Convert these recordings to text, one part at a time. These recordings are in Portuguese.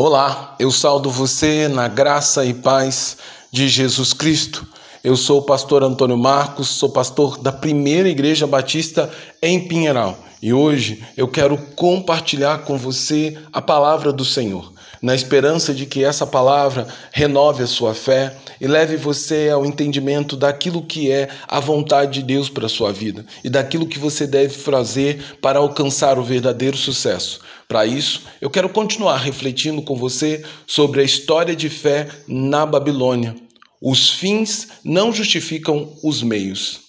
Olá, eu saldo você na graça e paz de Jesus Cristo. Eu sou o pastor Antônio Marcos, sou pastor da Primeira Igreja Batista em Pinheiral e hoje eu quero compartilhar com você a palavra do Senhor, na esperança de que essa palavra renove a sua fé e leve você ao entendimento daquilo que é a vontade de Deus para a sua vida e daquilo que você deve fazer para alcançar o verdadeiro sucesso. Para isso, eu quero continuar refletindo com você sobre a história de fé na Babilônia. Os fins não justificam os meios.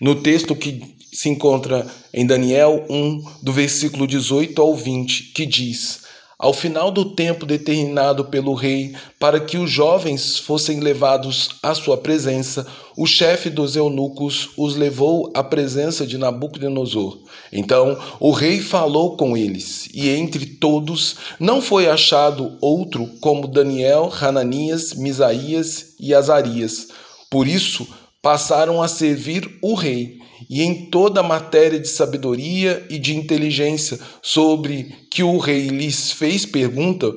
No texto que se encontra em Daniel 1, do versículo 18 ao 20, que diz: ao final do tempo determinado pelo rei para que os jovens fossem levados à sua presença, o chefe dos eunucos os levou à presença de Nabucodonosor. Então o rei falou com eles, e entre todos não foi achado outro como Daniel, Hananias, Misaías e Azarias. Por isso passaram a servir o rei e em toda a matéria de sabedoria e de inteligência sobre que o rei lhes fez pergunta,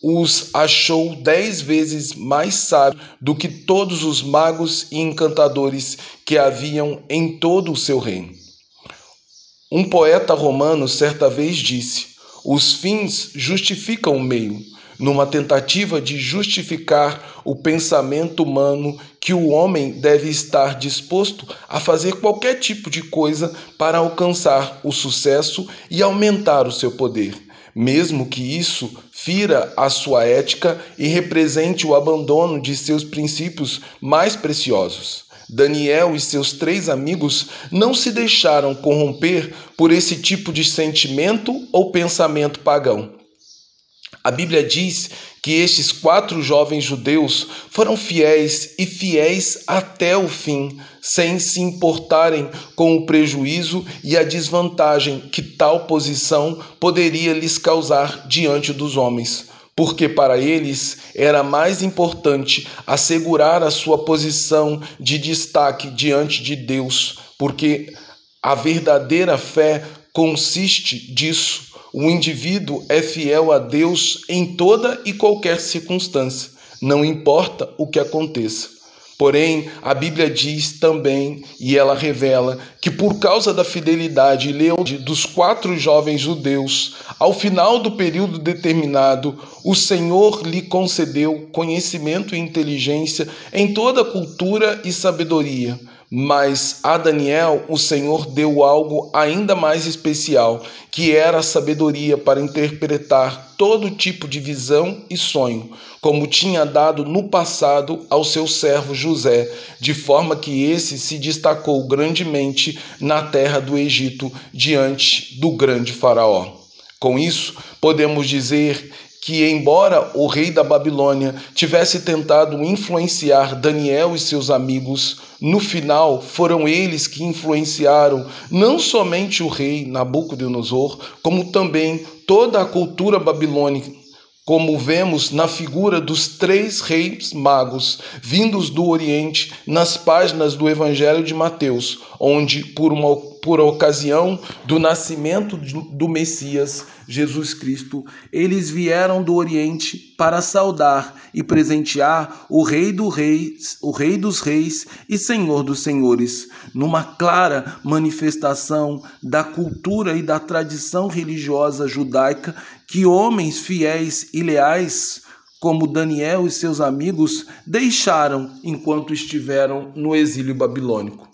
os achou dez vezes mais sábios do que todos os magos e encantadores que haviam em todo o seu reino. Um poeta romano certa vez disse: Os fins justificam o meio numa tentativa de justificar o pensamento humano que o homem deve estar disposto a fazer qualquer tipo de coisa para alcançar o sucesso e aumentar o seu poder, mesmo que isso fira a sua ética e represente o abandono de seus princípios mais preciosos. Daniel e seus três amigos não se deixaram corromper por esse tipo de sentimento ou pensamento pagão. A Bíblia diz que estes quatro jovens judeus foram fiéis e fiéis até o fim, sem se importarem com o prejuízo e a desvantagem que tal posição poderia lhes causar diante dos homens. Porque para eles era mais importante assegurar a sua posição de destaque diante de Deus, porque a verdadeira fé consiste disso o indivíduo é fiel a Deus em toda e qualquer circunstância, não importa o que aconteça. Porém, a Bíblia diz também, e ela revela, que por causa da fidelidade e lealdade dos quatro jovens judeus, ao final do período determinado, o Senhor lhe concedeu conhecimento e inteligência em toda cultura e sabedoria mas a Daniel o Senhor deu algo ainda mais especial, que era a sabedoria para interpretar todo tipo de visão e sonho, como tinha dado no passado ao seu servo José, de forma que esse se destacou grandemente na terra do Egito diante do grande Faraó. Com isso, podemos dizer que, embora o rei da Babilônia tivesse tentado influenciar Daniel e seus amigos, no final foram eles que influenciaram não somente o rei Nabucodonosor, como também toda a cultura babilônica como vemos na figura dos três reis magos vindos do Oriente nas páginas do Evangelho de Mateus, onde, por, uma, por ocasião do nascimento do Messias, Jesus Cristo, eles vieram do Oriente para saudar e presentear o Rei do Reis, o Rei dos Reis e Senhor dos Senhores, numa clara manifestação da cultura e da tradição religiosa judaica que homens fiéis e leais, como Daniel e seus amigos, deixaram enquanto estiveram no exílio babilônico.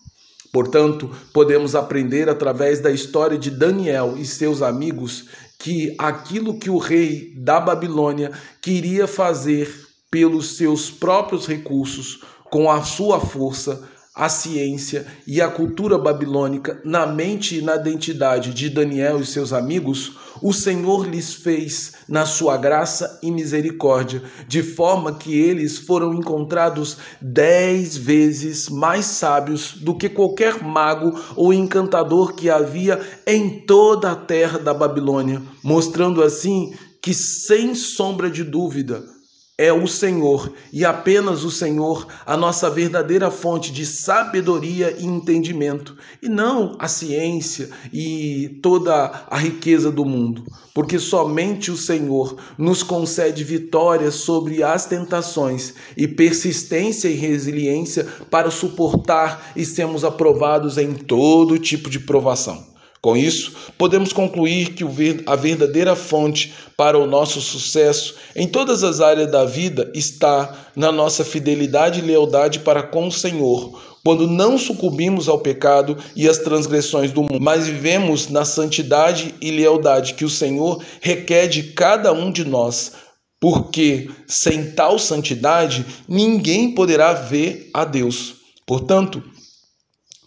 Portanto, podemos aprender através da história de Daniel e seus amigos que aquilo que o rei da Babilônia queria fazer pelos seus próprios recursos, com a sua força, a ciência e a cultura babilônica na mente e na identidade de Daniel e seus amigos, o Senhor lhes fez na sua graça e misericórdia, de forma que eles foram encontrados dez vezes mais sábios do que qualquer mago ou encantador que havia em toda a terra da Babilônia, mostrando assim que, sem sombra de dúvida, é o Senhor e apenas o Senhor a nossa verdadeira fonte de sabedoria e entendimento, e não a ciência e toda a riqueza do mundo, porque somente o Senhor nos concede vitória sobre as tentações e persistência e resiliência para suportar e sermos aprovados em todo tipo de provação. Com isso, podemos concluir que a verdadeira fonte para o nosso sucesso em todas as áreas da vida está na nossa fidelidade e lealdade para com o Senhor, quando não sucumbimos ao pecado e às transgressões do mundo, mas vivemos na santidade e lealdade que o Senhor requer de cada um de nós, porque sem tal santidade ninguém poderá ver a Deus. Portanto,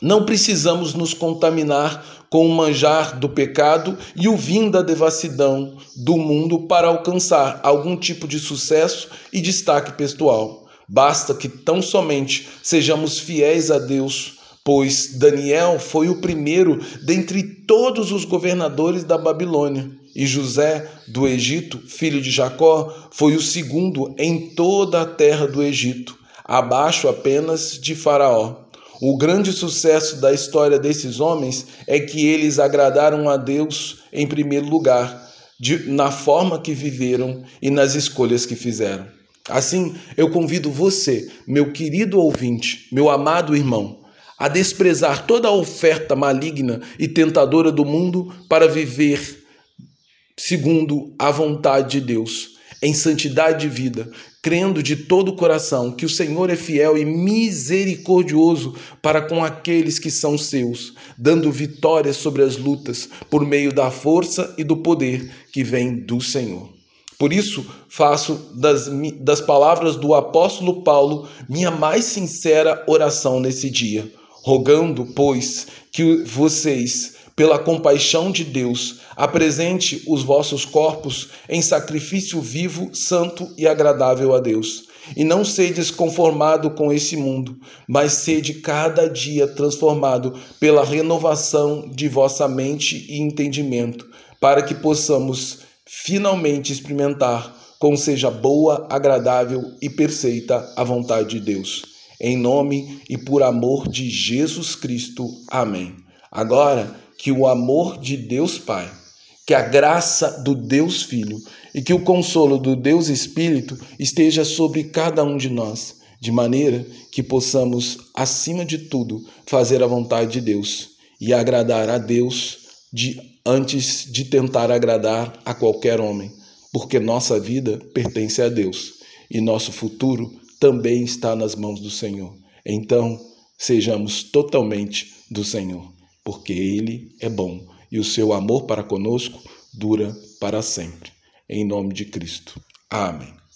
não precisamos nos contaminar com o manjar do pecado e o vinho da devassidão do mundo para alcançar algum tipo de sucesso e destaque pessoal. Basta que tão somente sejamos fiéis a Deus, pois Daniel foi o primeiro dentre todos os governadores da Babilônia, e José do Egito, filho de Jacó, foi o segundo em toda a terra do Egito, abaixo apenas de Faraó. O grande sucesso da história desses homens é que eles agradaram a Deus em primeiro lugar, de, na forma que viveram e nas escolhas que fizeram. Assim, eu convido você, meu querido ouvinte, meu amado irmão, a desprezar toda a oferta maligna e tentadora do mundo para viver segundo a vontade de Deus em santidade de vida, crendo de todo o coração que o Senhor é fiel e misericordioso para com aqueles que são seus, dando vitória sobre as lutas por meio da força e do poder que vem do Senhor. Por isso, faço das, das palavras do apóstolo Paulo minha mais sincera oração nesse dia, rogando, pois, que vocês pela compaixão de Deus, apresente os vossos corpos em sacrifício vivo, santo e agradável a Deus. E não sedes conformado com esse mundo, mas sede cada dia transformado pela renovação de vossa mente e entendimento, para que possamos finalmente experimentar como seja boa, agradável e perfeita a vontade de Deus. Em nome e por amor de Jesus Cristo. Amém. Agora, que o amor de Deus Pai, que a graça do Deus Filho e que o consolo do Deus Espírito esteja sobre cada um de nós, de maneira que possamos, acima de tudo, fazer a vontade de Deus e agradar a Deus de, antes de tentar agradar a qualquer homem, porque nossa vida pertence a Deus e nosso futuro também está nas mãos do Senhor. Então, sejamos totalmente do Senhor porque Ele é bom e o seu amor para conosco dura para sempre. Em nome de Cristo. Amém.